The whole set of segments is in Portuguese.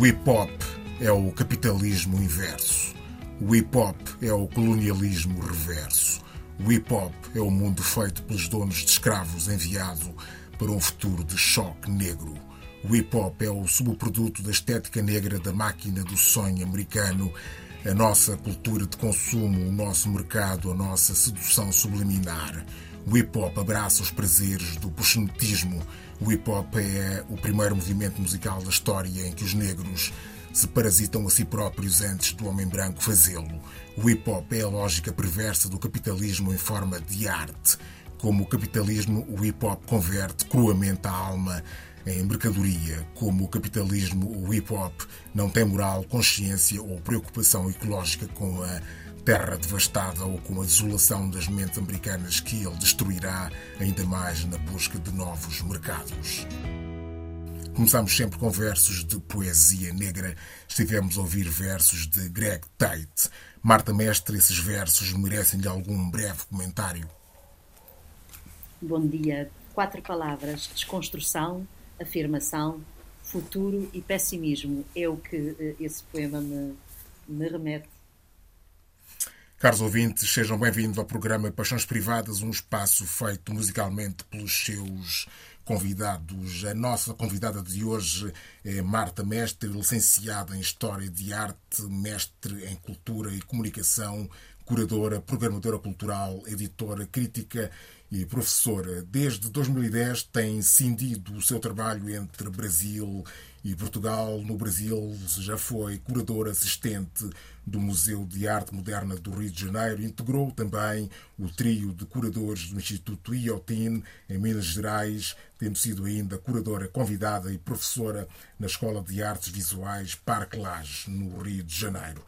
O hip hop é o capitalismo inverso. O hip hop é o colonialismo reverso. O hip hop é o mundo feito pelos donos de escravos enviado para um futuro de choque negro. O hip hop é o subproduto da estética negra da máquina do sonho americano, a nossa cultura de consumo, o nosso mercado, a nossa sedução subliminar. O hip hop abraça os prazeres do proxenetismo. O hip hop é o primeiro movimento musical da história em que os negros se parasitam a si próprios antes do homem branco fazê-lo. O hip hop é a lógica perversa do capitalismo em forma de arte. Como o capitalismo, o hip hop converte cruamente a alma em mercadoria. Como o capitalismo, o hip hop não tem moral, consciência ou preocupação ecológica com a terra devastada ou com a desolação das mentes americanas que ele destruirá ainda mais na busca de novos mercados. Começamos sempre com versos de poesia negra. Estivemos a ouvir versos de Greg Tate. Marta Mestre, esses versos merecem-lhe algum breve comentário? Bom dia. Quatro palavras: desconstrução, afirmação, futuro e pessimismo. É o que eh, esse poema me, me remete. Caros ouvintes, sejam bem-vindos ao programa Paixões Privadas, um espaço feito musicalmente pelos seus convidados. A nossa convidada de hoje é Marta Mestre, licenciada em História de Arte, mestre em Cultura e Comunicação, curadora, programadora cultural, editora, crítica e professora. Desde 2010 tem cindido o seu trabalho entre Brasil e Portugal. No Brasil já foi curadora assistente do Museu de Arte Moderna do Rio de Janeiro. Integrou também o trio de curadores do Instituto IOTIN em Minas Gerais, tendo sido ainda curadora convidada e professora na Escola de Artes Visuais Parque Lage, no Rio de Janeiro.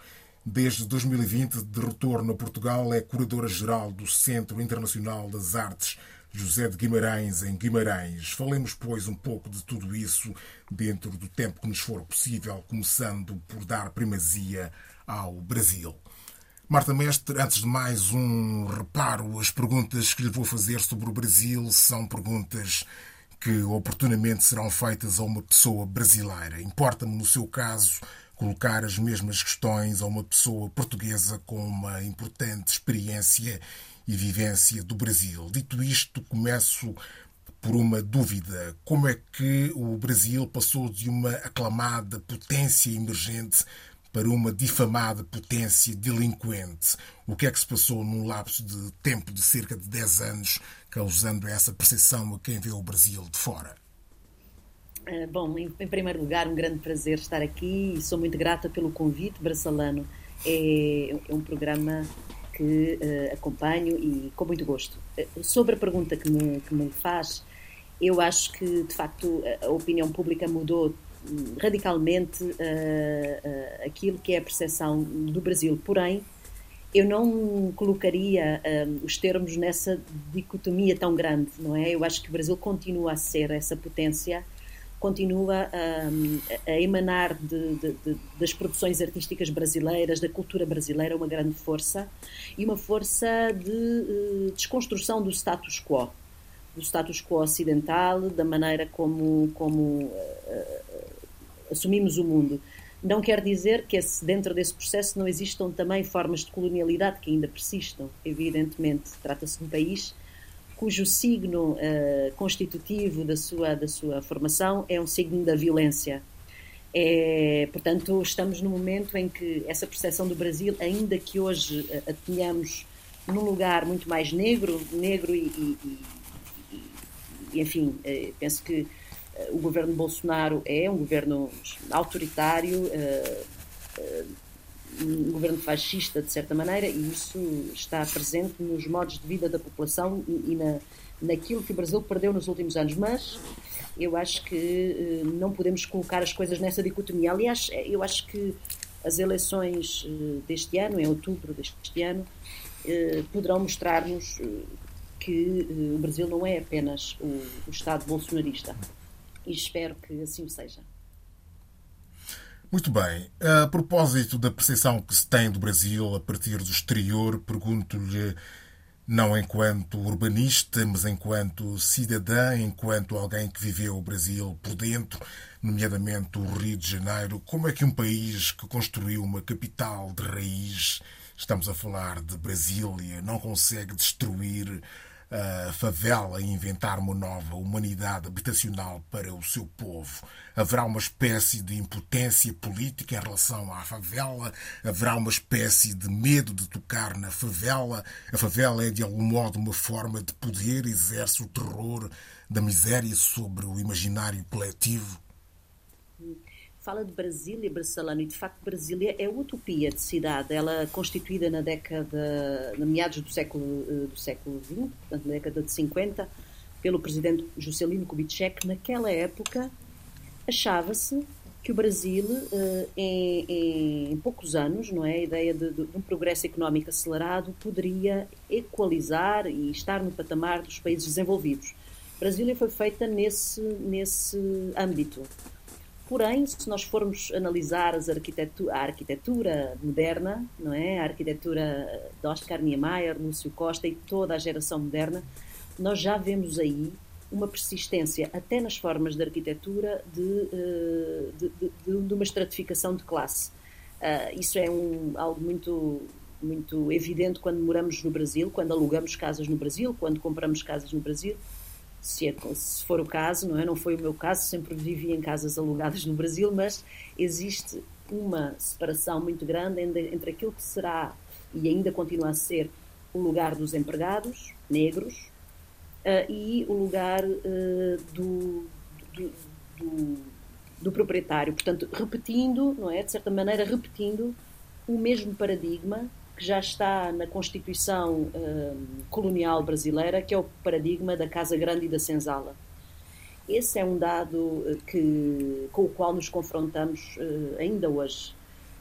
Desde 2020, de retorno a Portugal, é curadora-geral do Centro Internacional das Artes José de Guimarães, em Guimarães. Falemos, pois, um pouco de tudo isso dentro do tempo que nos for possível, começando por dar primazia ao Brasil. Marta Mestre, antes de mais um reparo, as perguntas que lhe vou fazer sobre o Brasil são perguntas que oportunamente serão feitas a uma pessoa brasileira. Importa-me, no seu caso, colocar as mesmas questões a uma pessoa portuguesa com uma importante experiência e vivência do Brasil. Dito isto, começo por uma dúvida: como é que o Brasil passou de uma aclamada potência emergente para uma difamada potência delinquente? O que é que se passou num lapso de tempo de cerca de 10 anos, causando essa percepção a quem vê o Brasil de fora? Eh, bom, em, primeiro lugar, um grande prazer estar aqui e sou muito grata pelo convite. Braçalano é, é um programa que uh, acompanho e com muito gosto. Uh, sobre a pergunta que me, que me faz, eu acho que, de facto, a opinião pública mudou radicalmente uh, aquilo que é a percepção do Brasil. Porém, eu não colocaria os termos nessa dicotomia tão grande, não é? Eu acho que o Brasil continua a ser essa potência continua a emanar de, de, de, das produções artísticas brasileiras, da cultura brasileira, uma grande força e uma força de uh, desconstrução do status quo, do status quo ocidental, da maneira como, como uh, assumimos o mundo. Não quer dizer que esse, dentro desse processo não existam também formas de colonialidade que ainda persistam, evidentemente. Trata-se de um país cujo signo uh, constitutivo da sua, da sua formação é um signo da violência. É, portanto, estamos no momento em que essa percepção do Brasil, ainda que hoje a, a tenhamos num lugar muito mais negro, negro e, e, e, enfim, eh, penso que eh, o governo Bolsonaro é um governo autoritário, um governo fascista, de certa maneira, e isso está presente nos modos de vida da população e, na, naquilo que o Brasil perdeu nos últimos anos. Mas eu acho que não podemos colocar as coisas nessa dicotomia. Aliás, eu acho que as eleições deste ano, em outubro deste ano, poderão mostrar-nos que o Brasil não é apenas o Estado bolsonarista. E espero que assim seja. Muito bem. A propósito da percepção que se tem do Brasil a partir do exterior, pergunto-lhe não enquanto urbanista, mas enquanto cidadã, enquanto alguém que viveu o Brasil por dentro, nomeadamente o Rio de Janeiro. Como é que um país que construiu uma capital de raiz, estamos a falar de Brasília, não consegue destruir a favela e inventar uma nova humanidade habitacional para o seu povo. Haverá uma espécie de impotência política em relação à favela, haverá uma espécie de medo de tocar na favela. A favela é, de algum modo, uma forma de poder, exerce o terror da miséria sobre o imaginário coletivo fala de Brasília, Barcelona, e de facto Brasília é utopia de cidade. Ela é constituída na década, na meados do século, eh, do século XX, portanto na década de 50, pelo presidente Juscelino Kubitschek. Naquela época achava-se que o Brasil, eh, em, em, poucos anos, não é, a ideia de, de, um progresso económico acelerado poderia equalizar e estar no patamar dos países desenvolvidos. Brasília foi feita nesse, nesse âmbito. Porém, se nós formos analisar arquitetura, a arquitetura moderna, não é? a arquitetura de Oscar Niemeyer, Lúcio Costa e toda a geração moderna, nós já vemos aí uma persistência, até nas formas de arquitetura, de, eh, de, de, de uma estratificação de classe. Uh, isso é um, algo muito, muito evidente quando moramos no Brasil, quando alugamos casas no Brasil, quando compramos casas no Brasil se, é, se, for o caso, não é? Não foi o meu caso, sempre vivi em casas alugadas no Brasil, mas existe uma separação muito grande entre, entre aquilo que será e ainda continua a ser o lugar dos empregados negros uh, e o lugar uh, do, do, do, do, proprietário. Portanto, repetindo, não é? De certa maneira, repetindo o mesmo paradigma que já está na Constituição uh, colonial brasileira, que é o paradigma da Casa Grande e da Senzala. Esse é um dado eh, que, com o qual nos confrontamos uh, ainda hoje.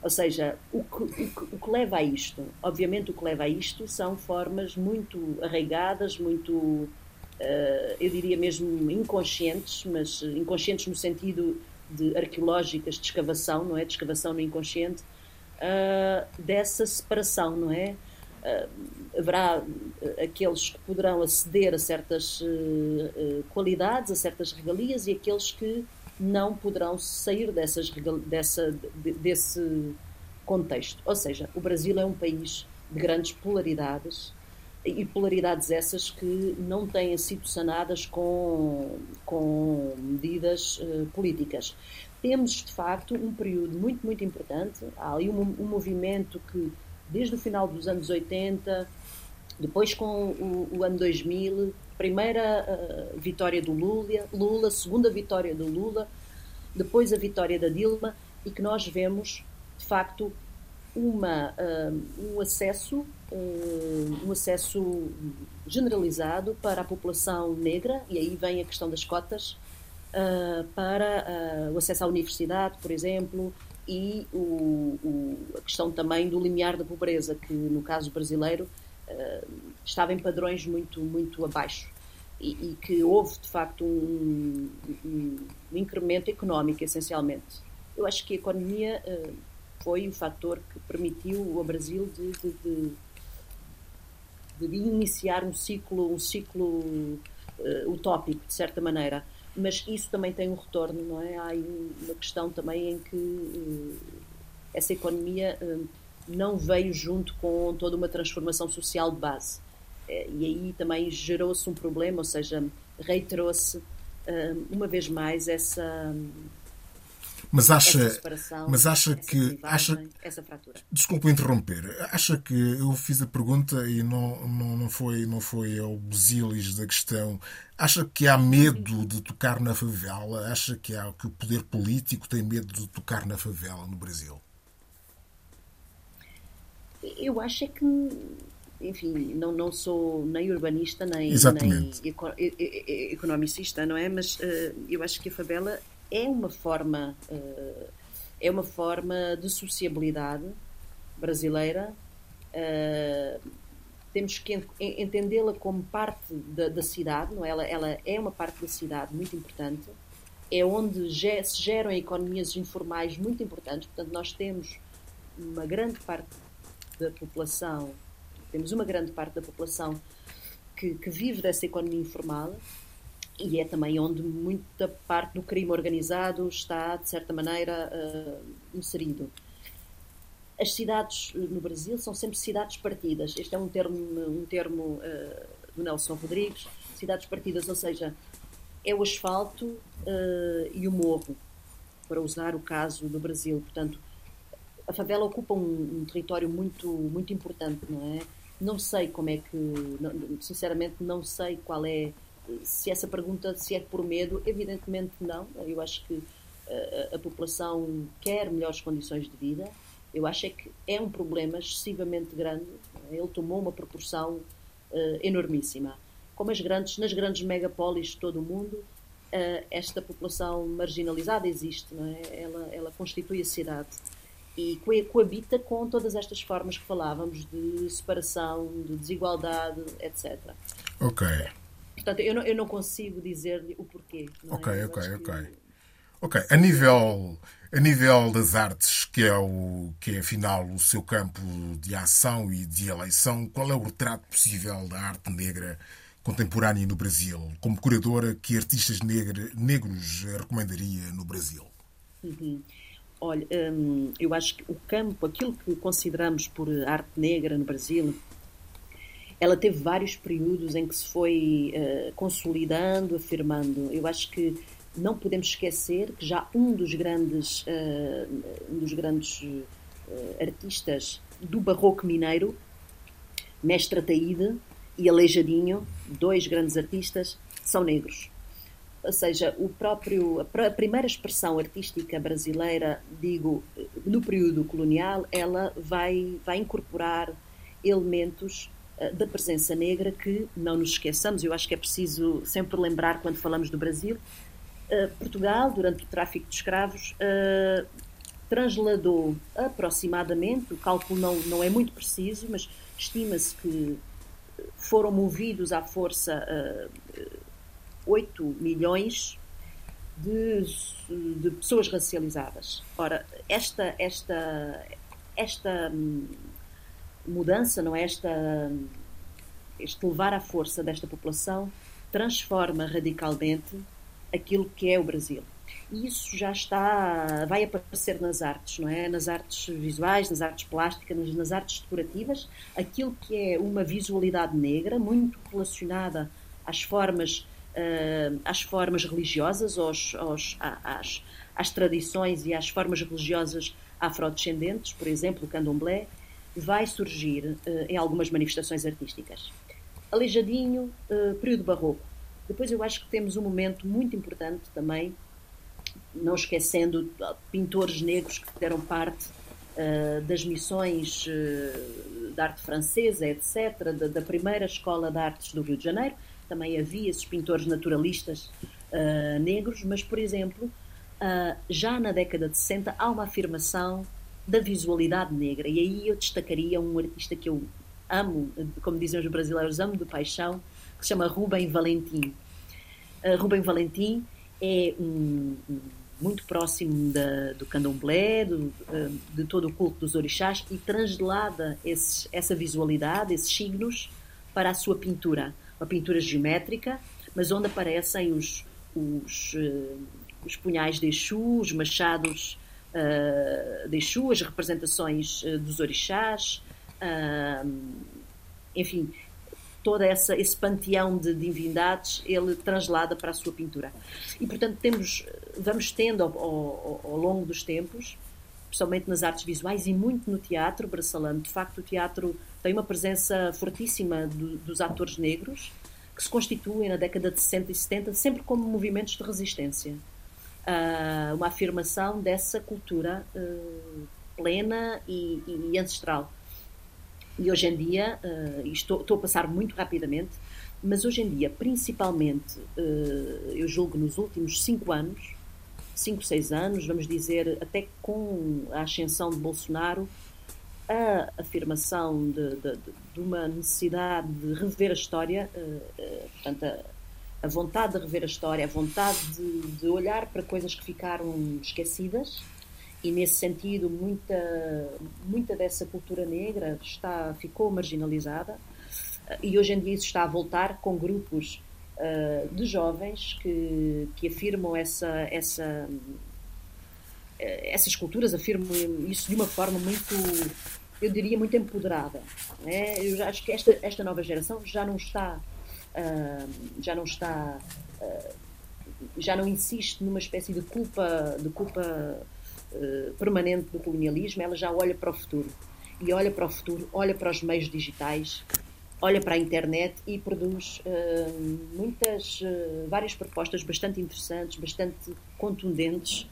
Ou seja, o que, o, que, o que, leva a isto? Obviamente, o que leva a isto são formas muito arraigadas, muito, uh, eu diria mesmo inconscientes, mas inconscientes no sentido de arqueológicas de escavação, não é? De escavação no inconsciente, uh, dessa separação, não é? Uh, haverá aqueles que poderão aceder a certas uh, qualidades, a certas regalias e aqueles que não poderão sair dessas, dessa, desse contexto. Ou seja, o Brasil é um país de grandes polaridades e polaridades essas que não têm sido sanadas com, com medidas uh, políticas temos de facto um período muito, muito importante. Há ali um, um movimento que, desde o final dos anos 80, depois com o, o ano 2000, primeira uh, vitória do Lula, Lula, segunda vitória do Lula, depois a vitória da Dilma, e que nós vemos, de facto, uma, uh, um acesso uh, um acesso generalizado para a população negra, e aí vem a questão das cotas, uh, para uh, o acesso à universidade, por exemplo, e o, o, a questão também do limiar da pobreza, que no caso brasileiro uh, estava em padrões muito, muito abaixo. E, e que houve, de facto, um, um, um, incremento económico, essencialmente. Eu acho que a economia foi o fator que permitiu ao Brasil de, de, de, de iniciar um ciclo, um ciclo uh, utópico, de certa maneira mas isso também tem um retorno, não é? Há uma questão também em que uh, essa economia uh, não veio junto com toda uma transformação social de base. Uh, e aí também gerou-se um problema, ou seja, reiterou-se uma vez mais essa mas acha, mas acha que acha. Desculpe interromper. Acha que eu fiz a pergunta e não, não, não foi não foi ao busilis da questão. Acha que há medo de tocar na favela? Acha que há que o poder político tem medo de tocar na favela no Brasil? Eu acho é que enfim, não, não sou nem urbanista nem, nem economicista, não é? Mas uh, eu acho que a favela é uma forma uh, é uma forma de sociabilidade brasileira. Uh, temos que entendê-la como parte da, da, cidade, não é? ela, ela é uma parte da cidade muito importante, é onde se geram economias informais muito importantes, portanto nós temos uma grande parte da população temos uma grande parte da população que, que vive dessa economia informal e é também onde muita parte do crime organizado está, de certa maneira, uh, inserido. As cidades no Brasil são sempre cidades partidas. Este é um termo, um termo uh, do Nelson Rodrigues. Cidades partidas, ou seja, é o asfalto uh, e o morro, para usar o caso do Brasil. Portanto, a favela ocupa um, um território muito, muito importante, não é? Não sei como é que, sinceramente, não sei qual é, se essa pergunta se é por medo, evidentemente não. Eu acho que a, a população quer melhores condições de vida. Eu acho é que é um problema excessivamente grande. Ele tomou uma proporção uh, enormíssima. Como as grandes, nas grandes megapolis de todo o mundo, uh, esta população marginalizada existe, não é? Ela, ela constitui a cidade e coabita com todas estas formas que falávamos de separação, de desigualdade, etc. Ok. Portanto, eu não, eu não consigo dizer o porquê. ok, é? ok, ok. Que... Ok, a nível, a nível das artes, que é, o, que é afinal o seu campo de ação e de eleição, qual é o retrato possível da arte negra contemporânea no Brasil? Como curadora, que artistas negre, negros recomendaria no Brasil? Uhum. Olha, hum, eu acho que o campo, aquilo que consideramos por arte negra no Brasil, ela teve vários períodos em que se foi uh, consolidando, afirmando. Eu acho que não podemos esquecer que já um dos grandes, uh, um dos grandes uh, artistas do barroco mineiro, Mestre Ataíde e Aleijadinho, dois grandes artistas, são negros ou seja, o próprio, a primeira expressão artística brasileira, digo, no período colonial, ela vai, vai incorporar elementos da presença negra que não nos esqueçamos. Eu acho que é preciso sempre lembrar quando falamos do Brasil. Uh, Portugal, durante o tráfico de escravos, uh, transladou aproximadamente, o cálculo não, não é muito preciso, mas estima-se que foram movidos à força 8 milhões de, de, pessoas racializadas. Ora, esta, esta, esta hum, mudança, não é? esta, este levar à força desta população, transforma radicalmente aquilo que é o Brasil. E isso já está, vai aparecer nas artes, não é? Nas artes visuais, nas artes plásticas, nas, nas artes decorativas, aquilo que é uma visualidade negra, muito relacionada às formas uh, às formas religiosas, aos, aos, às, às tradições e às formas religiosas afrodescendentes, por exemplo, o candomblé, vai surgir uh, em algumas manifestações artísticas. Aleijadinho, uh, período barroco. Depois eu acho que temos um momento muito importante também, não esquecendo pintores negros que deram parte uh, das missões uh, arte francesa, etc., da, da, primeira escola de artes do Rio de Janeiro, também havia esses pintores naturalistas negros, mas, por exemplo, uh, já na década de 60 há uma afirmação da visualidade negra, e aí eu destacaria um artista que eu amo, como dizem os brasileiros, amo de paixão, que se chama Rubem Valentim. Uh, Rubem Valentim é um, um, muito próximo da, do candomblé, do, de todo o culto dos orixás, e translada essa visualidade, esses signos, para a sua pintura uma pintura geométrica, mas onde aparecem os, os, uh, os punhais de Exu, os machados uh, as representações uh, dos orixás, enfim, todo essa, esse panteão de divindades ele translada para a sua pintura. E, portanto, temos, vamos tendo ao, ao, ao longo dos tempos, especialmente nas artes visuais e muito no teatro braçalano. De facto, o teatro tem uma presença fortíssima do, dos atores negros, que se constituem na década de 60 e 70 sempre como movimentos de resistência. Uh, uma afirmação dessa cultura uh, plena e, e, ancestral. E hoje em dia, uh, estou, estou, a passar muito rapidamente, mas hoje em dia, principalmente, eu julgo nos últimos cinco anos, cinco, seis anos, vamos dizer, até com a ascensão de Bolsonaro, a afirmação de, de, de, uma necessidade de rever a história, portanto, a, vontade de rever a história, a vontade de, de, olhar para coisas que ficaram esquecidas e nesse sentido muita muita dessa cultura negra está ficou marginalizada e hoje em dia isso está a voltar com grupos uh, de jovens que, que afirmam essa essa essas culturas afirmam isso de uma forma muito eu diria muito empoderada né? eu acho que esta esta nova geração já não está já não está uh, já não insiste numa espécie de culpa de culpa uh, permanente do colonialismo. Ela já olha para o futuro. E olha para o futuro olha para os meios digitais olha para a internet e produz muitas várias propostas bastante interessantes bastante contundentes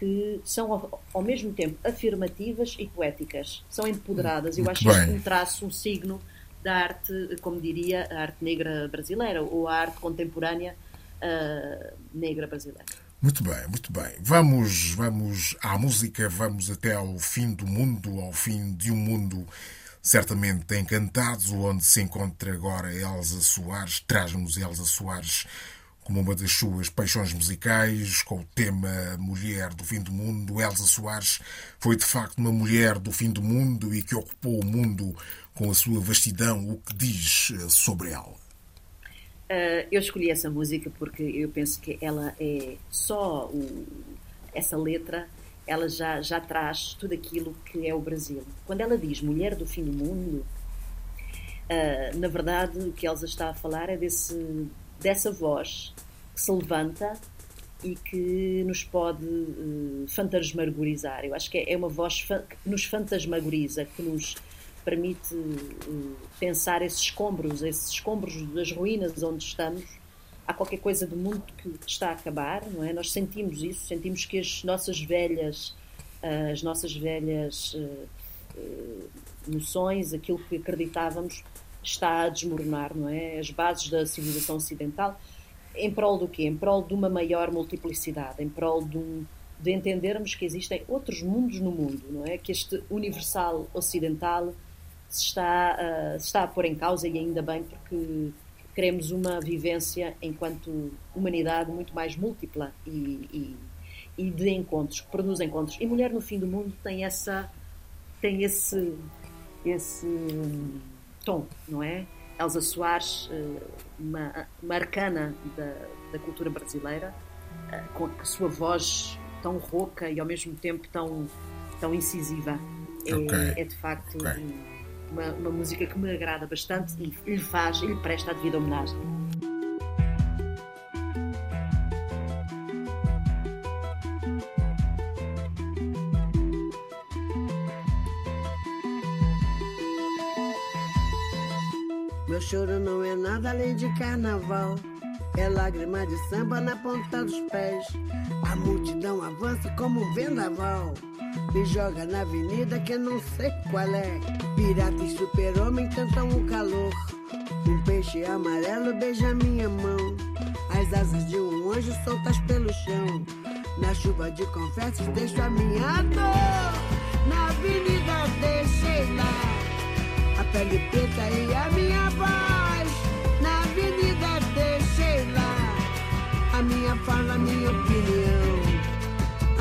que são ao, mesmo tempo afirmativas e poéticas. São empoderadas. Eu acho que é um traço um signo da arte, como diria, a arte negra brasileira ou a arte contemporânea uh, negra brasileira. Muito bem, muito bem. Vamos, vamos à música, vamos até ao fim do mundo, ao fim de um mundo certamente encantado, onde se encontra agora Elsa Soares, traz-nos Elsa Soares como uma das suas paixões musicais, com o tema Mulher do Fim do Mundo. Elsa Soares foi de facto uma mulher do fim do mundo e que ocupou o mundo com a sua vastidão. O que diz eh, sobre ela? Uh, eu escolhi essa música porque eu penso que ela é só o, essa letra, ela já, já traz tudo aquilo que é o Brasil. Quando ela diz mulher do fim do mundo, uh, na verdade o que Elsa está a falar é desse, dessa voz que se levanta e que nos pode uh, fantasmagorizar. Eu acho que é, é uma voz que nos fantasmagoriza, que nos permite uh, pensar esses escombros, esses escombros das ruínas onde estamos. Há qualquer coisa do mundo que está a acabar, não é? Nós sentimos isso, sentimos que as nossas velhas, uh, as nossas velhas noções, aquilo que acreditávamos, está a desmoronar, não é? As bases da civilização ocidental, em prol do quê? Em prol de uma maior multiplicidade, em prol de, um, de entendermos que existem outros mundos no mundo, não é? Que este universal ocidental se está, uh, se está a pôr em causa e ainda bem porque queremos uma vivência enquanto humanidade muito mais múltipla e, e, e de encontros, que produz encontros. E Mulher no Fim do Mundo tem essa tem esse esse tom, não é? Elsa Soares, eh, uma, uma arcana da, da cultura brasileira, eh, com a sua voz tão rouca e ao mesmo tempo tão, tão incisiva. É, okay. é de facto okay. Uma, uma música que me agrada bastante e lhe faz, lhe presta a devida homenagem. Meu choro não é nada além de carnaval. É lágrima de samba na ponta dos pés. A multidão avança como um vendaval. Me joga na avenida que não sei qual é. Pirata e super-homem cantam o calor. Um peixe amarelo beija minha mão. As asas de um anjo soltas pelo chão. Na chuva de confetes deixo a minha dor. Na avenida deixei lá pele preta e a minha voz. Na avenida deixei lá a minha fala, a minha opinião.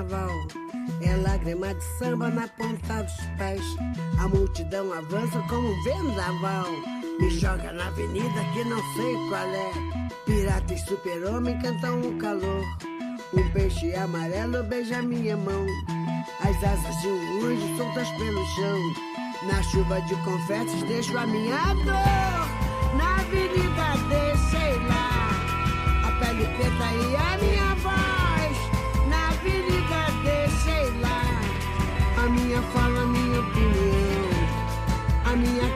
carnaval. É lágrima de samba na ponta dos pés. A multidão avança como um vendaval. Me joga na avenida que não sei qual é. Pirata e super-homem cantam o calor. Um peixe amarelo beija minha mão. as asas de um anjo soltas pelo chão. Na chuva de confetes deixo a minha dor. Na avenida deixei lá a pele preta e a minha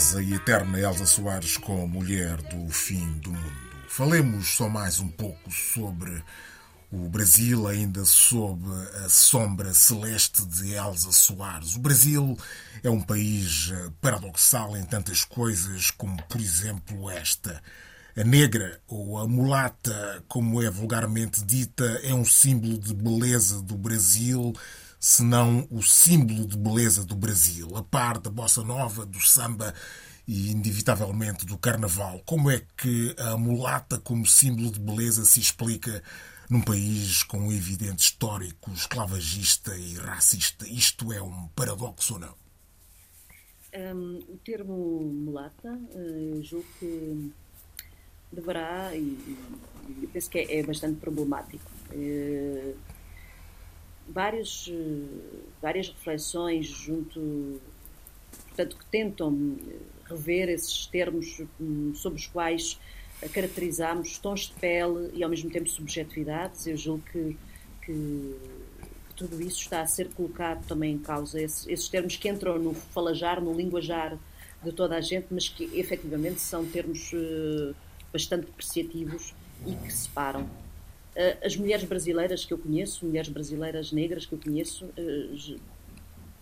Jubilosa e eterna Elsa Soares como mulher do fim do mundo. Falemos só mais um pouco sobre o Brasil, ainda sob a sombra celeste de Elsa Soares. O Brasil é um país paradoxal em tantas coisas, como por exemplo esta. A negra, ou a mulata, como é vulgarmente dita, é um símbolo de beleza do Brasil senão o símbolo de beleza do Brasil, a par da bossa nova, do samba e, inevitavelmente, do carnaval. Como é que a mulata, como símbolo de beleza, se explica num país com um evidente histórico esclavagista e racista? Isto é um paradoxo ou não? Um, o termo mulata, eh, eu julgo que deverá, e, e penso que é, é bastante problemático. Uh, várias, eh, várias reflexões junto, portanto, que tentam eh, rever esses termos hum, sobre os quais caracterizamos tons de pele e ao mesmo tempo subjetividades. Eu julgo que, que, que tudo isso está a ser colocado também em causa, esses, esses, termos que entram no falajar, no linguajar de toda a gente, mas que efetivamente são termos bastante depreciativos e que separam. Eh, as mulheres brasileiras que eu conheço, mulheres brasileiras negras que eu conheço, eh,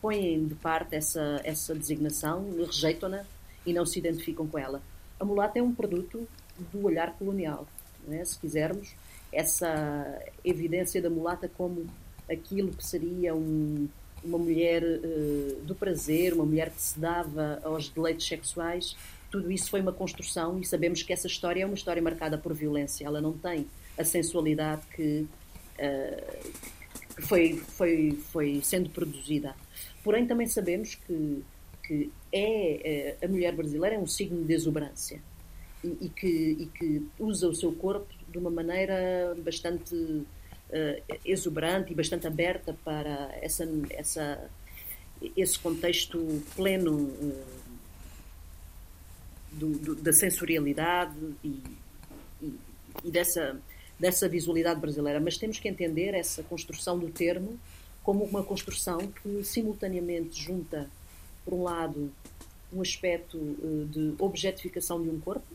põem de parte essa, essa designação, rejeitam-na e não se identificam com ela. A mulata é um produto do olhar colonial, é? se quisermos, essa evidência da mulata como aquilo que seria um, uma mulher uh, do prazer, uma mulher que se dava aos deleites sexuais, tudo isso foi uma construção e sabemos que essa história é uma história marcada por violência. Ela não tem a sensualidade que, uh, que foi, foi, foi sendo produzida. Porém, também sabemos que, que é, uh, a mulher brasileira é um signo de exuberância e, e, que, e que usa o seu corpo de uma maneira bastante uh, exuberante e bastante aberta para essa, essa, esse contexto pleno do, do, da sensorialidade e, e, e dessa dessa visualidade brasileira, mas temos que entender essa construção do termo como uma construção que simultaneamente junta, por um lado, um aspecto uh, de objetificação de um corpo,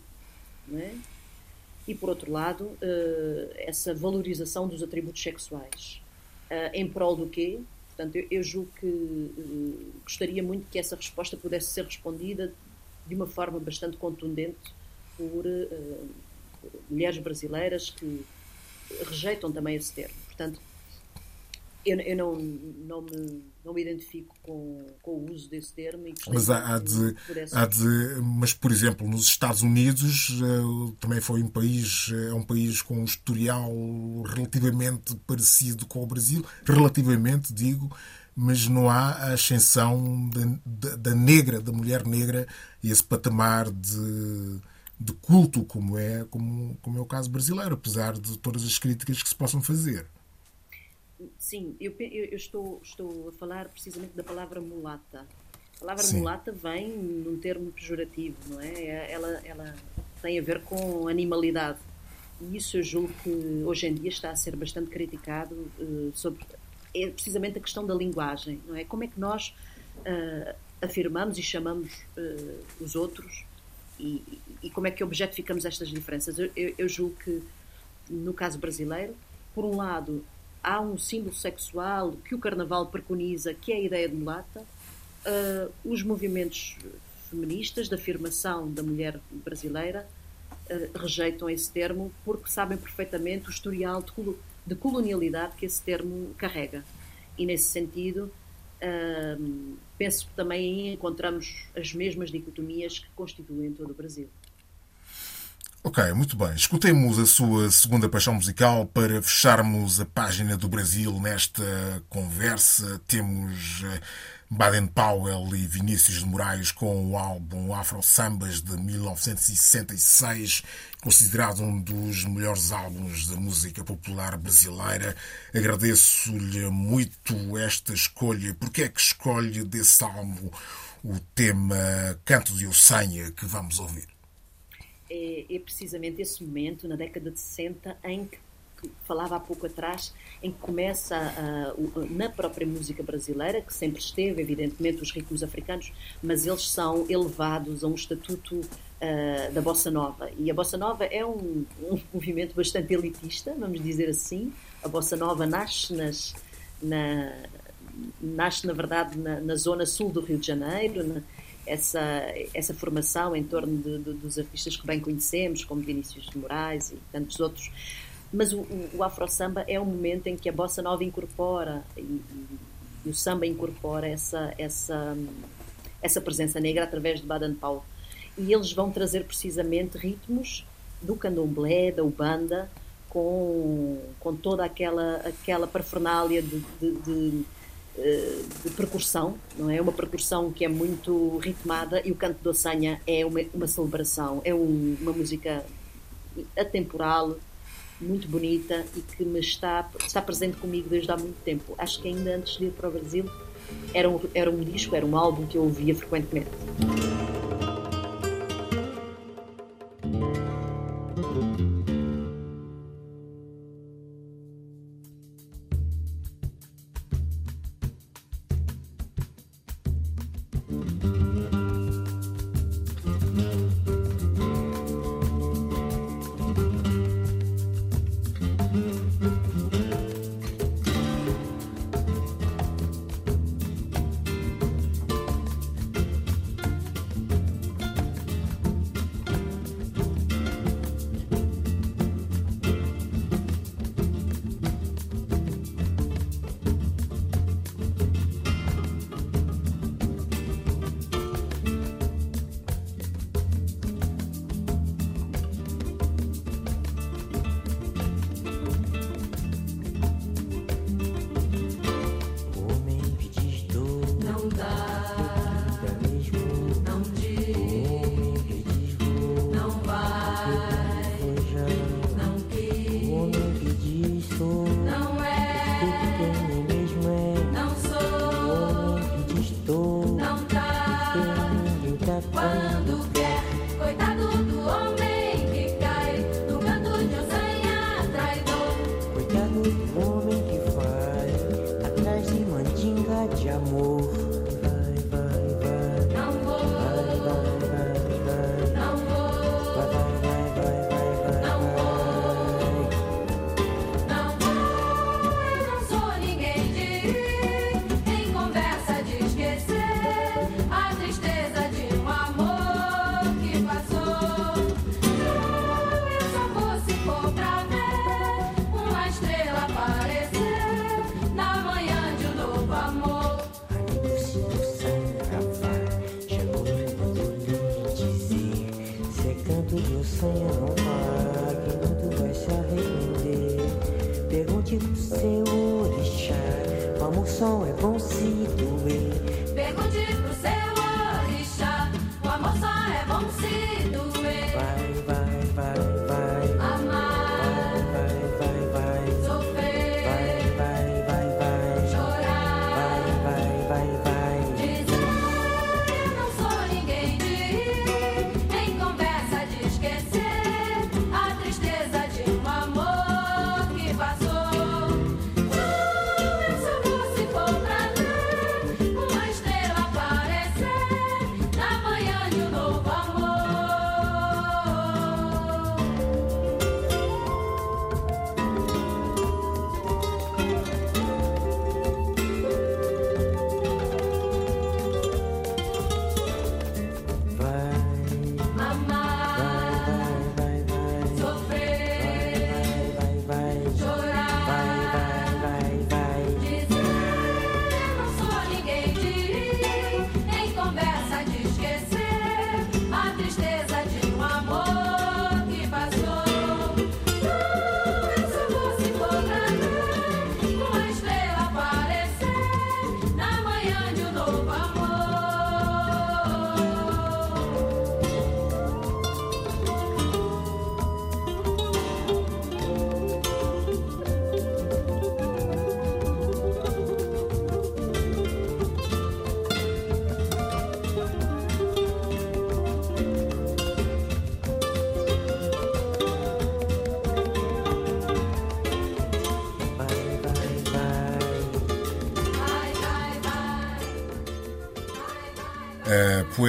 é? e por outro lado, uh, essa valorização dos atributos sexuais. Uh, em prol do quê? Portanto, eu julgo que gostaria muito que essa resposta pudesse ser respondida de uma forma bastante contundente por mulheres brasileiras que rejeitam também esse termo. Portanto, Eu, eu não, não, me, não me identifico com, com o uso desse termo. E mas há, há de, há de, mas por exemplo, nos Estados Unidos uh, também foi um país, é um país com um historial relativamente parecido com o Brasil, relativamente digo, mas não há a ascensão da, da, da negra, da mulher negra, e esse patamar de, de culto como é, como, como é o caso brasileiro, apesar de todas as críticas que se possam fazer. Sim, eu, eu, estou, estou a falar precisamente da palavra mulata. A palavra Sim. mulata vem num termo pejorativo, não é? é? Ela, ela tem a ver com animalidade. E isso eu julgo que hoje em dia está a ser bastante criticado uh, sobre é precisamente a questão da linguagem, não é? Como é que nós uh, afirmamos e chamamos uh, os outros e, e, como é que objetificamos estas diferenças? Eu, eu, eu julgo que, no caso brasileiro, por um lado, há um símbolo sexual que o Carnaval preconiza, que é a ideia de mulata. Uh, os movimentos feministas de afirmação da mulher brasileira uh, rejeitam esse termo porque sabem perfeitamente o historial de, de, colonialidade que esse termo carrega. E, nesse sentido, penso que também encontramos as mesmas dicotomias que constituem todo o Brasil. Ok, muito bem. Escutemos a sua segunda paixão musical para fecharmos a página do Brasil nesta conversa. Temos eh, Baden Powell e Vinícius de Moraes com o álbum Afro Sambas de 1966, considerado um dos melhores álbuns da música popular brasileira. Agradeço-lhe muito esta escolha. Porque é que escolhe desse álbum o tema Canto de Ossanha que vamos ouvir? é, é precisamente esse momento, na década de 60, em que falava há pouco atrás, em que começa na própria música brasileira, que sempre esteve, evidentemente, os ritmos africanos, mas eles são elevados a um estatuto uh, da bossa nova. E a bossa nova é um, um, movimento bastante elitista, vamos dizer assim. A bossa nova nasce nas, na, nasce na verdade na, na, zona sul do Rio de Janeiro, na, essa, essa formação em torno de, de, dos artistas que bem conhecemos, como Vinícius de Moraes e tantos outros. Mas o, o afro-samba é um momento em que a bossa nova incorpora e, e o samba incorpora essa, essa, essa presença negra através de Baden Powell. E eles vão trazer precisamente ritmos do candomblé, da ubanda, com, com toda aquela, aquela parafernália de, de, de de percussão, não é? Uma percussão que é muito ritmada e o canto do Ossanha é uma, uma celebração, é um, uma música atemporal, muito bonita e que me está, está presente comigo desde há muito tempo. Acho que ainda antes de ir para o Brasil era um, era um disco, era um álbum que eu ouvia frequentemente.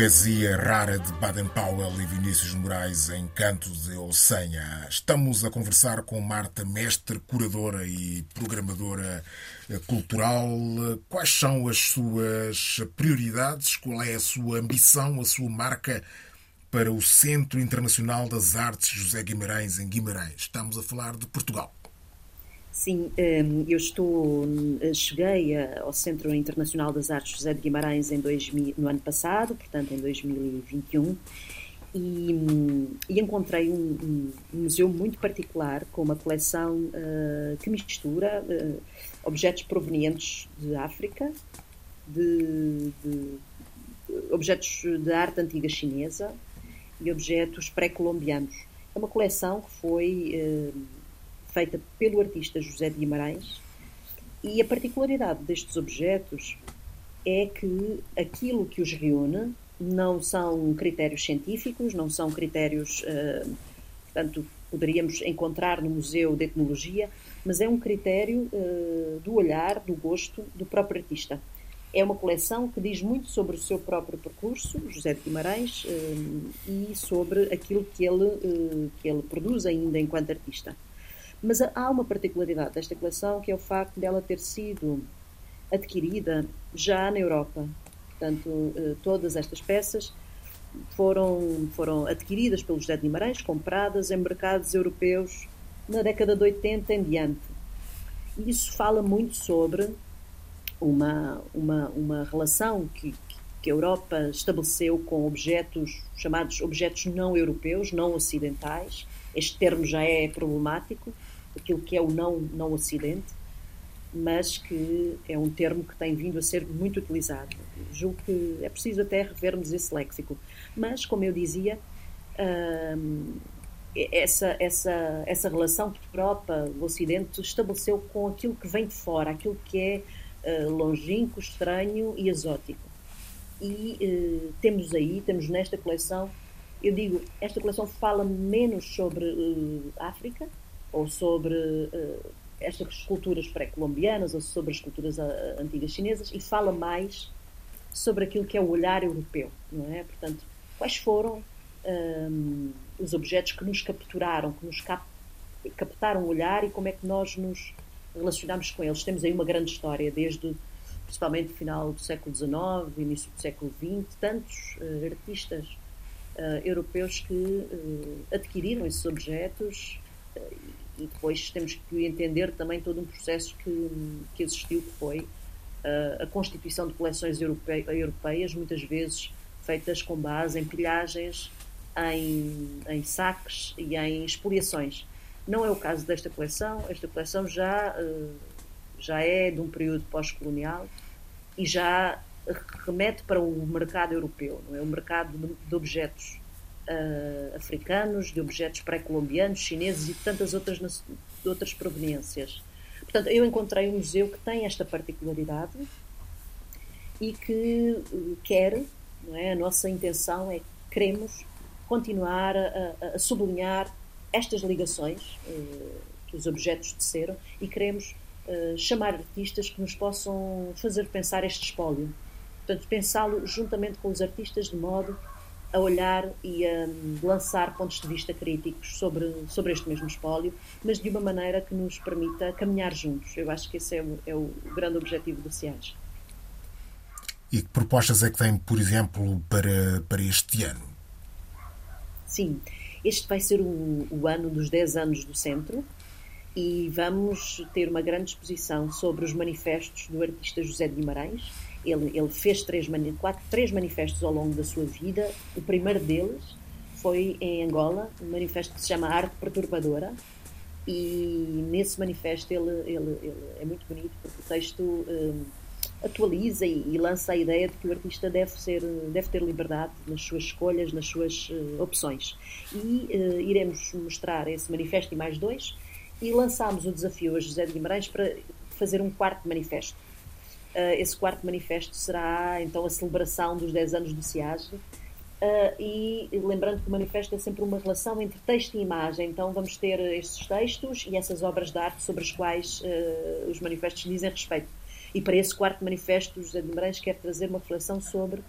Poesia rara de Baden-Powell e Vinícius Moraes em Canto de Olsenha. Estamos a conversar com Marta Mestre, curadora e programadora eh, cultural. Quais são as suas prioridades? Qual é a sua ambição, a sua marca para o Centro Internacional das Artes José Guimarães em Guimarães? Estamos a falar de Portugal. Sim, hum, eu estou, cheguei a- ao Centro Internacional das Artes José de Guimarães em 2000, no ano passado, portanto em 2021, e, hum, e encontrei um, um- museu muito particular com uma coleção ah, que mistura ah, objetos provenientes de África, de, de- objetos de arte antiga chinesa e objetos pré-colombianos. É uma coleção que foi eh, feita pelo artista José de Guimarães e a particularidade destes objetos é que aquilo que os reúne não são critérios científicos, não são critérios, eh, portanto, poderíamos encontrar no Museu de Etnologia, mas é um critério eh, do olhar, do gosto do próprio artista. É uma coleção que diz muito sobre o seu próprio percurso, José de Guimarães, eh, e sobre aquilo que ele, eh, que ele produz ainda enquanto artista. Mas há uma particularidade desta coleção que é o facto dela ter sido adquirida já na Europa. Portanto, eh, todas estas peças foram, foram adquiridas pelo José de Guimarães, compradas em mercados europeus na década de 80 em diante. E isso fala muito sobre uma, uma, uma relação que, que a Europa estabeleceu com objetos chamados objetos não europeus, não ocidentais. Este termo já é problemático, aquilo que é o não, não ocidente, mas que é um termo que tem vindo a ser muito utilizado. Julgo que é preciso até revermos esse léxico. Mas, como eu dizia, hum, essa, essa, essa relação que Europa, o Ocidente, estabeleceu com aquilo que vem de fora, aquilo que é uh, longínquo, estranho e exótico. E uh, temos aí, temos nesta coleção, eu digo, esta coleção fala menos sobre uh, África ou sobre estas culturas pré-colombianas ou sobre as culturas antigas chinesas e fala mais sobre aquilo que é o olhar europeu, não é? Portanto, quais foram um, os objetos que nos capturaram, que nos cap captaram o olhar e como é que nós nos relacionamos com eles. Temos aí uma grande história, desde principalmente o final do século XIX, início do século XX, tantos uh, artistas uh, europeus que uh, adquiriram esses objetos e depois temos que entender também todo um processo que, que existiu, que foi uh, a constituição de coleções europe europeias, muitas vezes feitas com base em pilhagens, em, em saques e em expoliações. Não é o caso desta coleção. Esta coleção já uh, já é de um período pós-colonial e já remete para o mercado europeu, não é? o mercado de objetos uh, africanos, de objetos pré-colombianos, chineses e de tantas outras, outras proveniências. Portanto, eu encontrei um museu que tem esta particularidade e que uh, quer, não é? a nossa intenção é queremos continuar a, a sublinhar estas ligações uh, que os objetos teceram e queremos uh, chamar artistas que nos possam fazer pensar este espólio. Portanto, pensá-lo juntamente com os artistas de modo a olhar e a lançar pontos de vista críticos sobre, sobre este mesmo espólio, mas de uma maneira que nos permita caminhar juntos. Eu acho que esse é o, é o grande objetivo do CIAS. E que propostas é que tem, por exemplo, para, para este ano? Sim, este vai ser o, o ano dos 10 anos do Centro e vamos ter uma grande exposição sobre os manifestos do artista José de Guimarães ele, ele fez três, quatro, três manifestos ao longo da sua vida. O primeiro deles foi em Angola, um manifesto que se chama Arte Perturbadora. E nesse manifesto ele, ele, ele é muito bonito porque o texto um, atualiza e, e, lança a ideia de que o artista deve, ser, deve ter liberdade nas suas escolhas, nas suas uh, opções. E uh, iremos mostrar esse manifesto e mais dois. E lançámos o desafio a José de Guimarães para fazer um quarto manifesto esse quarto manifesto será então a celebração dos 10 anos do CIASG. Uh, e lembrando que o manifesto é sempre uma relação entre texto e imagem, então vamos ter estes textos e essas obras de arte sobre as quais uh, os manifestos dizem respeito. E para esse quarto manifesto, José de Guimarães quer trazer uma reflexão sobre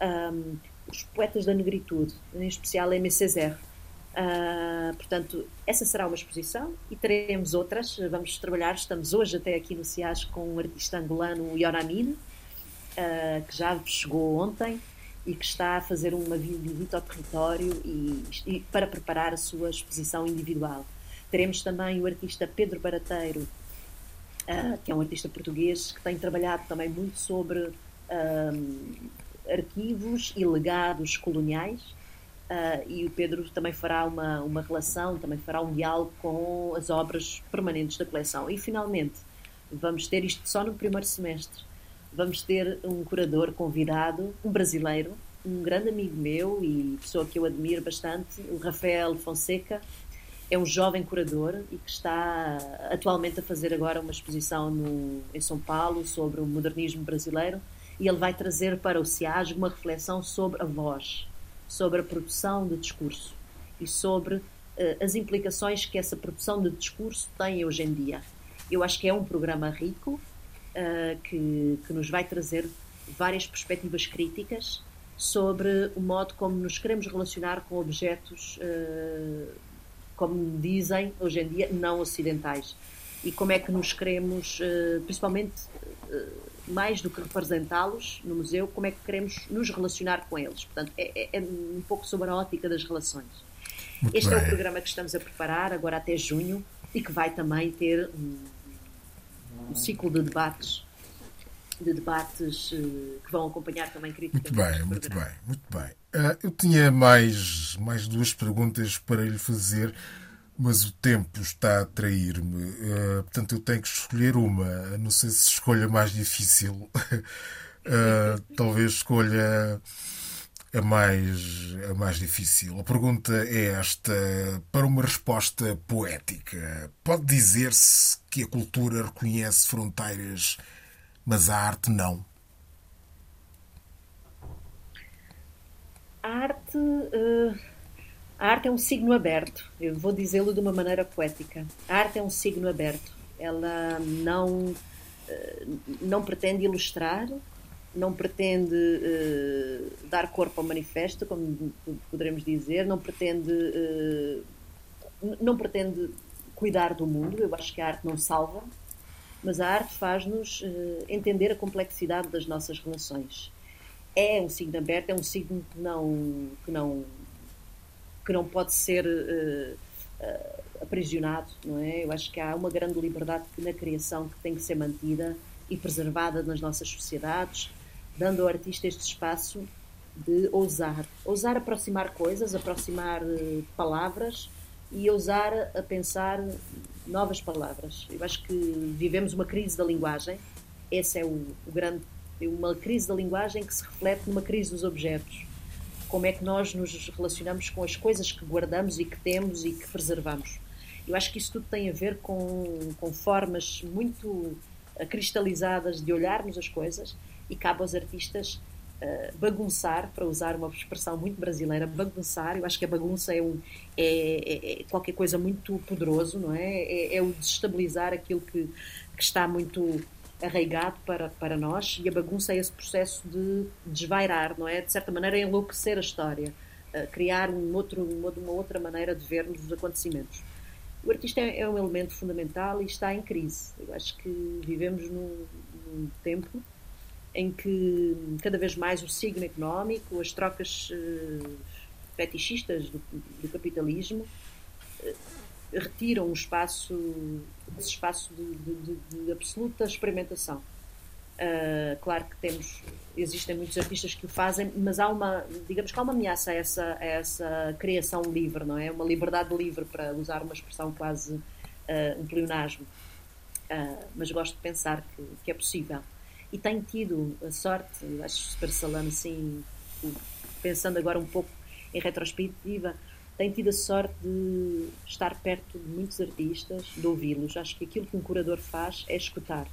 um, os poetas da negritude, em especial M. Césaire. Uh, portanto, essa será uma exposição e teremos outras. Vamos trabalhar, estamos hoje até aqui no CIAS com um artista angolano, Yoramine, uh, que já chegou ontem e que está a fazer uma visita ao território e, e, para preparar a sua exposição individual. Teremos também o artista Pedro Barateiro, uh, que é um artista português que tem trabalhado também muito sobre arquivos e legados coloniais Uh, e o Pedro também fará uma, uma relação, também fará um diálogo com as obras permanentes da coleção. E finalmente, vamos ter isto só no primeiro semestre. Vamos ter um curador convidado, um brasileiro, um grande amigo meu e pessoa que eu admiro bastante, o Rafael Fonseca. É um jovem curador e que está atualmente a fazer agora uma exposição no, em São Paulo sobre o modernismo brasileiro. E ele vai trazer para o CIAG uma reflexão sobre a voz sobre a produção de discurso e sobre uh, as implicações que essa produção de discurso tem hoje em dia. Eu acho que é um programa rico uh, que, que nos vai trazer várias perspectivas críticas sobre o modo como nos queremos relacionar com objetos, uh, como dizem hoje em dia, não ocidentais. E como é que nos queremos, principalmente mais do que representá-los no museu, como é que queremos nos relacionar com eles. Portanto, é, é, é um pouco sobre a ótica das relações. Muito este bem. é o programa que estamos a preparar agora até junho e que vai também ter um, um ciclo de debates de debates uh, que vão acompanhar também criticamente. Muito bem, muito bem, muito bem. Uh, eu tinha mais, mais duas perguntas para lhe fazer mas o tempo está a trair-me. Uh, portanto, eu tenho que escolher uma. Não sei se escolha mais difícil. uh, talvez escolha a mais, a mais difícil. A pergunta é esta: para uma resposta poética, pode dizer-se que a cultura reconhece fronteiras, mas a arte não? A arte. Uh a arte é um signo aberto, eu vou dizê-lo de uma maneira poética. A arte é um signo aberto. Ela não, eh, não pretende ilustrar, não pretende uh, dar corpo ao manifesto, como poderemos dizer, não pretende, uh, não pretende cuidar do mundo. Eu acho que a arte não salva, mas a arte faz-nos uh, entender a complexidade das nossas relações. É um signo aberto, é um signo que não, que não que não pode ser uh, uh, aprisionado, não é? Eu acho que há uma grande liberdade na criação que tem que ser mantida e preservada nas nossas sociedades, dando ao artista este espaço de ousar, ousar aproximar coisas, aproximar uh, palavras, e ousar a pensar novas palavras. Eu acho que vivemos uma crise da linguagem, esse é o, o grande. Uma crise da linguagem que se reflete numa crise dos objetos. Como é que nós nos relacionamos com as coisas que guardamos e que temos e que preservamos. Eu acho que isso tudo tem a ver com, com formas muito eh, cristalizadas de olharmos as coisas e cabe aos artistas eh, bagunçar, para usar uma expressão muito brasileira, bagunçar. Eu acho que a bagunça é, um, é, é- é qualquer coisa muito poderoso, não é? É, é o desestabilizar aquilo que, que está muito arraigado para, para nós e a bagunça é esse processo de desvairar, não é? De certa maneira, enlouquecer a história, eh, criar um outro, uma, uma outra maneira de vermos os acontecimentos. O artista é, é um elemento fundamental e está em crise. Eu acho que vivemos num, num tempo em que cada vez mais o signo económico, as trocas eh, fetichistas do, do capitalismo eh, retiram um espaço, esse espaço de, de- de- de absoluta experimentação. Ah, claro que temos, existem muitos artistas que o fazem, mas há uma, digamos que há uma ameaça a essa, a essa criação livre, não é? Uma liberdade livre, para usar uma expressão quase ah, um pleonasmo. Ah, mas gosto de pensar que, que é possível. E tenho tido a sorte, acho super salame assim, pensando agora um pouco em retrospectiva, tenho tido a sorte de estar perto de muitos artistas, de ouvi-los. Acho que aquilo que um curador faz é escutar.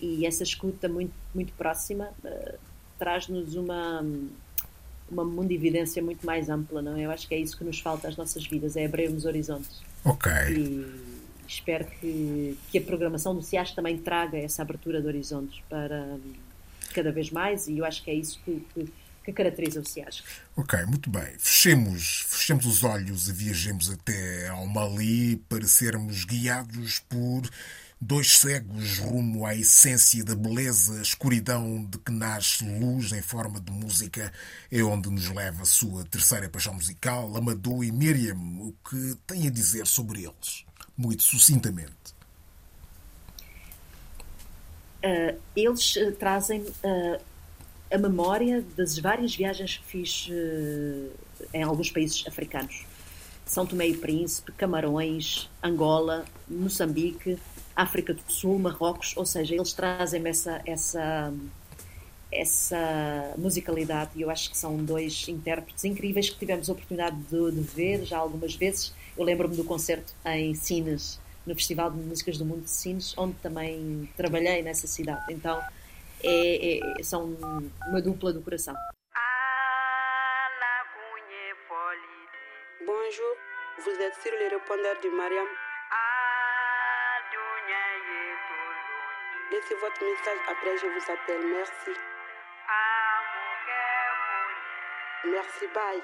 E essa escuta muito, muito próxima eh, traz-nos uma, uma mundividência muito mais ampla, não é? Eu acho que é isso que nos falta às nossas vidas, é abrirmos horizontes. Ok. E espero que, que a programação do CIAS também traga essa abertura de horizontes para cada vez mais e eu acho que é isso que, que, que caracteriza o CIAS. Ok, muito bem. Fechemos, fechemos os olhos e viajemos até ao Mali para sermos guiados por dois cegos rumo à essência da beleza, escuridão de que nasce luz em forma de música, é onde nos leva a sua terceira paixão musical, Amadou e Miriam. O que tem a dizer sobre eles? Muito sucintamente. Uh, eles uh, trazem uh, a memória das várias viagens que fiz uh, em alguns países africanos. São Tomé e Príncipe, Camarões, Angola, Moçambique, África do Sul, Marrocos, ou seja, eles trazem essa, essa, essa musicalidade e eu acho que são dois intérpretes incríveis que tivemos a oportunidade de, de ver já algumas vezes. Eu lembro-me do concerto em Sines, no Festival de Músicas do Mundo de Sines, onde também trabalhei nessa cidade. Então, é, é- são uma dupla do coração. Bonjour, vous êtes sur le répondeur de Mariam. Laissez votre message après, je vous appelle. Merci. Merci, bye.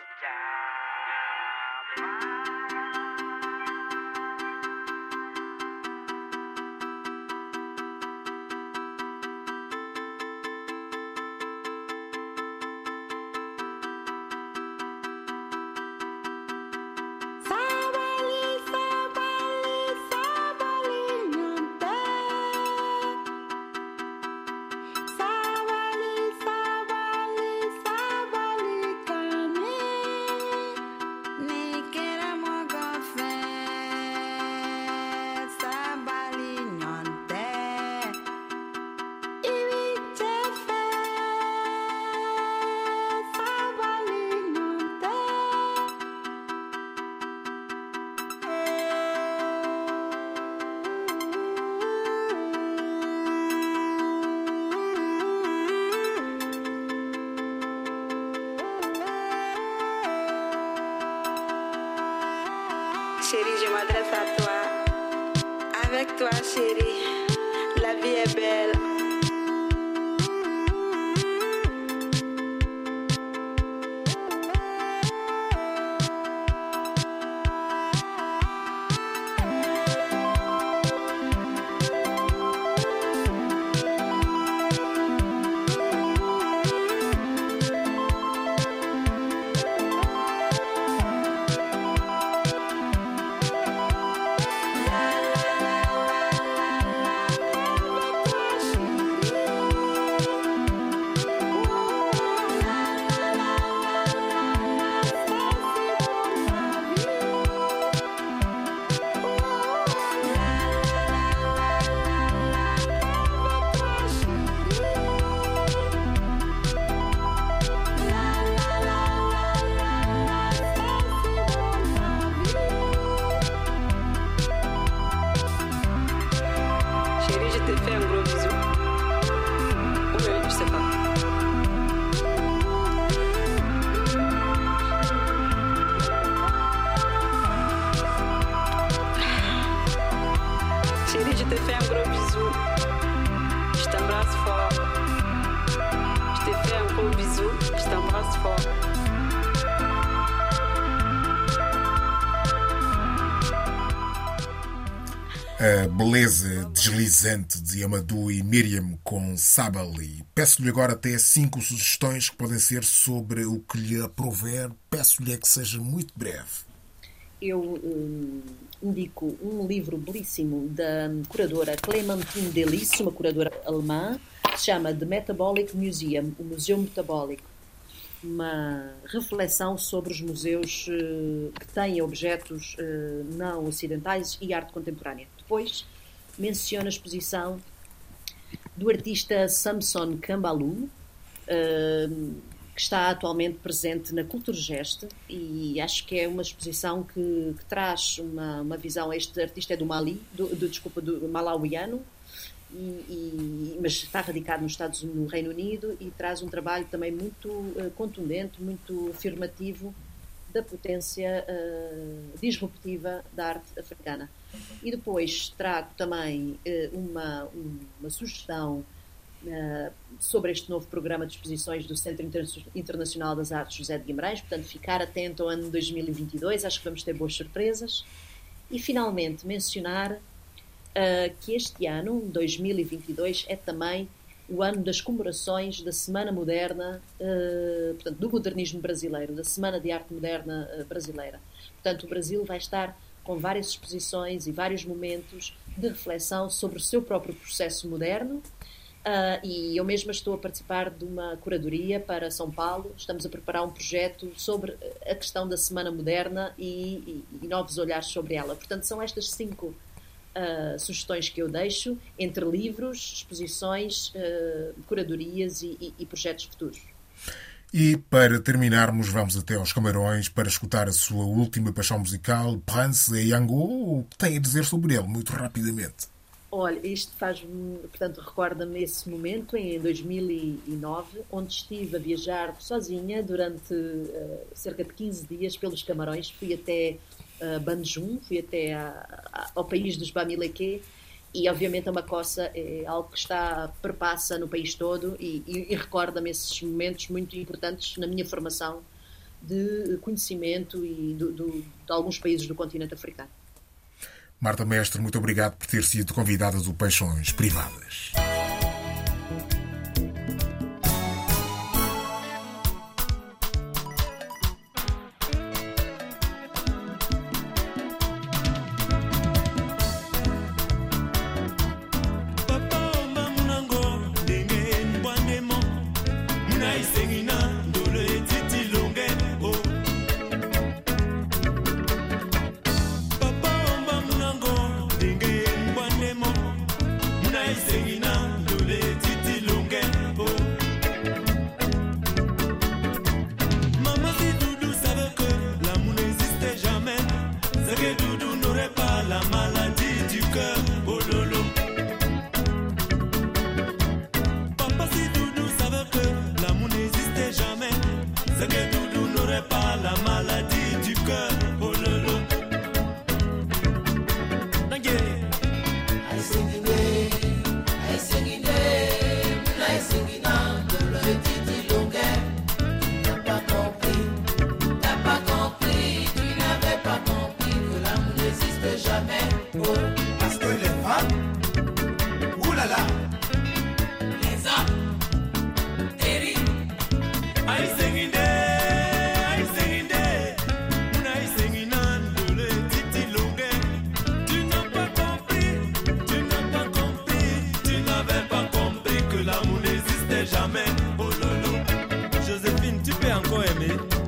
Deslizante de Amadou e Miriam com Sabali. Peço-lhe agora até cinco sugestões que podem ser sobre o que lhe aprouver. Peço-lhe é que seja muito breve. Eu hum, indico um livro belíssimo da curadora Clementine Delis, uma curadora alemã, que se chama The Metabolic Museum, o Museu Metabólico. Uma reflexão sobre os museus eh, que têm objetos eh, não ocidentais e arte contemporânea. Depois menciona a exposição do artista Samson Kambalu, eh, que está atualmente presente na Culturgest e acho que é uma exposição que, que traz uma, uma visão. Este artista é do Mali, do, do- desculpa, do malauiano, e, e- mas está radicado nos Estados no Reino Unido e traz um trabalho também muito eh, contundente, muito afirmativo da potência eh, disruptiva da arte africana. E depois trago também eh, uma, um- uma sugestão eh, sobre este novo programa de exposições do Centro Inter- Internacional das Artes José de Guimarães, portanto, ficar atento ao ano 2022, acho que vamos ter boas surpresas. E finalmente mencionar uh, que este ano, 2022, é também o ano das comemorações da Semana Moderna, uh, portanto, do modernismo brasileiro, da Semana de Arte Moderna uh, brasileira. Portanto, o Brasil vai estar com várias exposições e vários momentos de reflexão sobre o seu próprio processo moderno. Uh, e eu mesma estou a participar de uma curadoria para São Paulo. Estamos a preparar um projeto sobre a questão da Semana Moderna e, e- e novos olhares sobre ela. Portanto, são estas cinco uh, sugestões que eu deixo entre livros, exposições, uh, curadorias e, e- e projetos futuros. E para terminarmos, vamos até aos Camarões para escutar a sua última paixão musical, Prince e Yango. O que tem a dizer sobre ele, muito rapidamente? Olha, isto faz, portanto, recorda-me esse momento em 2009, onde estive a viajar sozinha durante eh, cerca de 15 dias pelos Camarões. Fui até Banjum, fui até a- a- ao país dos Bamileque e, obviamente, a Macossa é algo que está perpassa no país todo e, e- e recorda-me esses momentos muito importantes na minha formação de conhecimento e do- do- de alguns países do continente africano. Marta Mestre, muito obrigado por ter sido convidada do Paixões Privadas.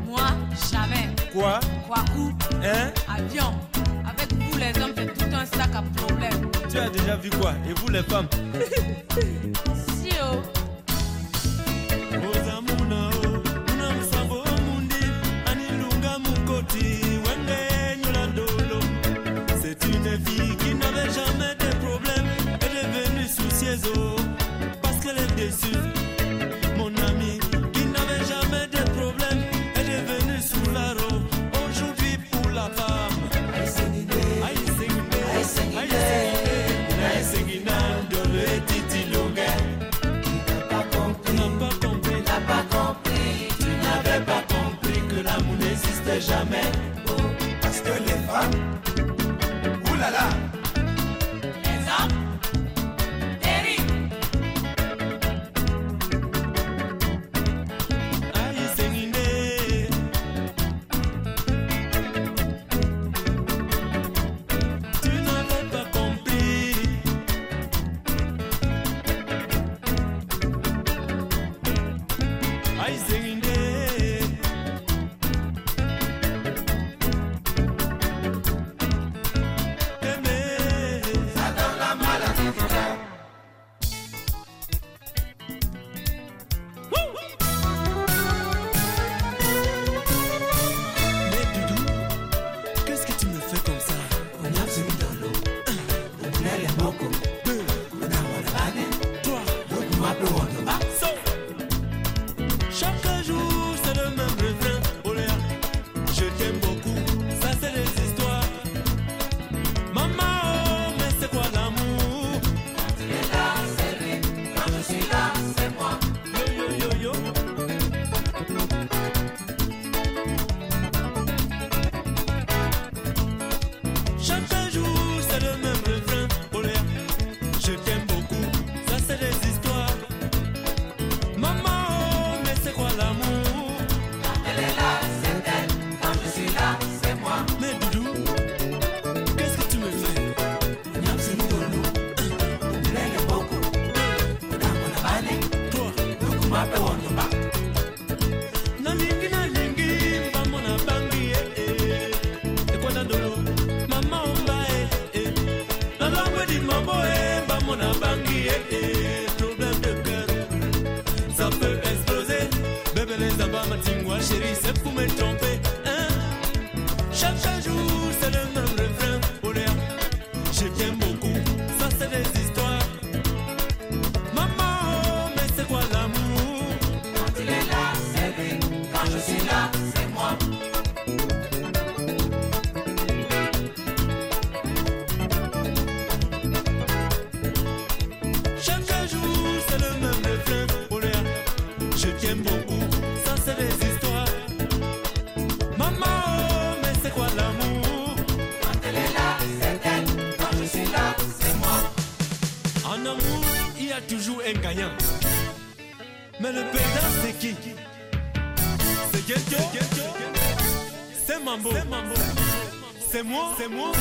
Moi, jamais. quoi? Kwaku, Hein? Avion. Avec vous, les hommes, c'est tout un sac à problème. Tu as déjà vu quoi? Et vous les femmes? Si, oh. C'est une fille qui n'avait jamais de problème, elle est devenue soucieuse parce qu'elle est déçue. Il y a toujours un gagnant. Mais le perdant, c'est qui? C'est Ghetto C'est Mambo. C'est moi. C'est moi.